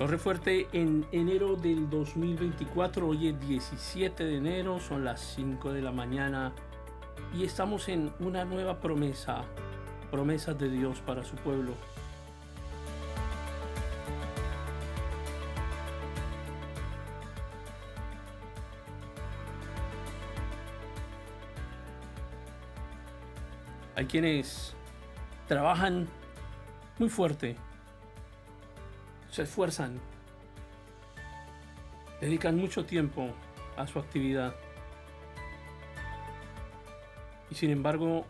Torre Fuerte en enero del 2024, hoy es 17 de enero, son las 5 de la mañana y estamos en una nueva promesa, promesas de Dios para su pueblo. Hay quienes trabajan muy fuerte se esfuerzan, dedican mucho tiempo a su actividad y sin embargo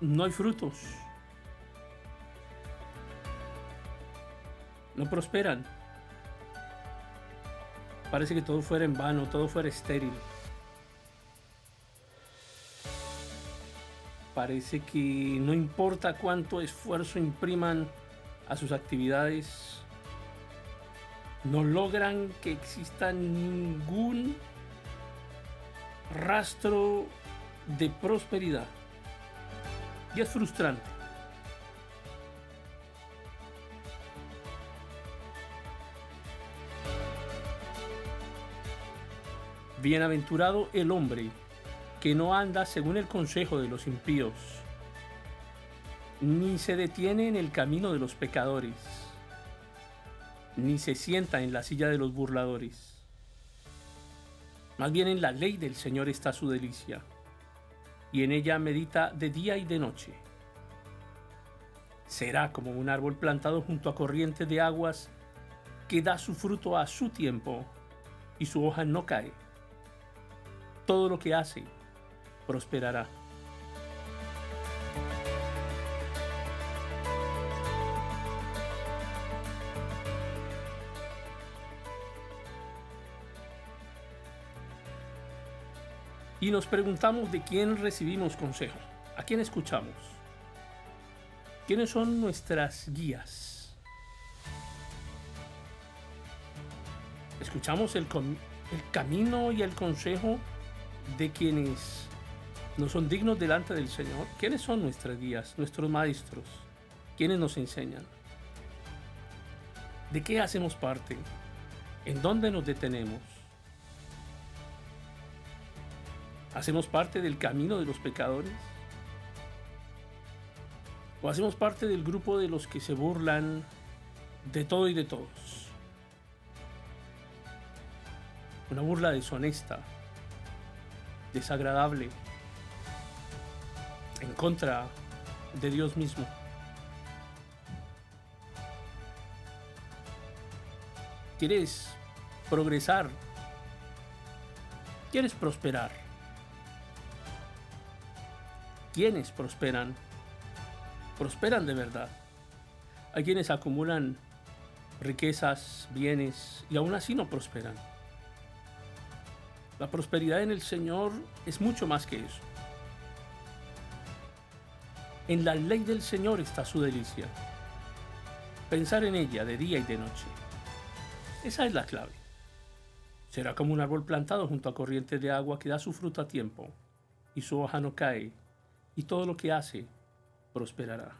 no hay frutos, no prosperan. Parece que todo fuera en vano, todo fuera estéril. Parece que no importa cuánto esfuerzo impriman a sus actividades, no logran que exista ningún rastro de prosperidad. Y es frustrante. Bienaventurado el hombre que no anda según el consejo de los impíos ni se detiene en el camino de los pecadores, ni se sienta en la silla de los burladores. Más bien en la ley del Señor está su delicia, y en ella medita de día y de noche. Será como un árbol plantado junto a corrientes de aguas que da su fruto a su tiempo y su hoja no cae. Todo lo que hace prosperará. Y nos preguntamos de quién recibimos consejo, a quién escuchamos, quiénes son nuestras guías. Escuchamos el, el camino y el consejo de quienes no son dignos delante del Señor. ¿Quiénes son nuestras guías, nuestros maestros? ¿Quiénes nos enseñan? ¿De qué hacemos parte? ¿En dónde nos detenemos? ¿Hacemos parte del camino de los pecadores? ¿O hacemos parte del grupo de los que se burlan de todo y de todos? Una burla deshonesta, desagradable, en contra de Dios mismo. ¿Quieres progresar? ¿Quieres prosperar? Quienes prosperan, prosperan de verdad. Hay quienes acumulan riquezas, bienes y aún así no prosperan. La prosperidad en el Señor es mucho más que eso. En la ley del Señor está su delicia. Pensar en ella de día y de noche. Esa es la clave. Será como un árbol plantado junto a corrientes de agua que da su fruto a tiempo y su hoja no cae y todo lo que hace prosperará.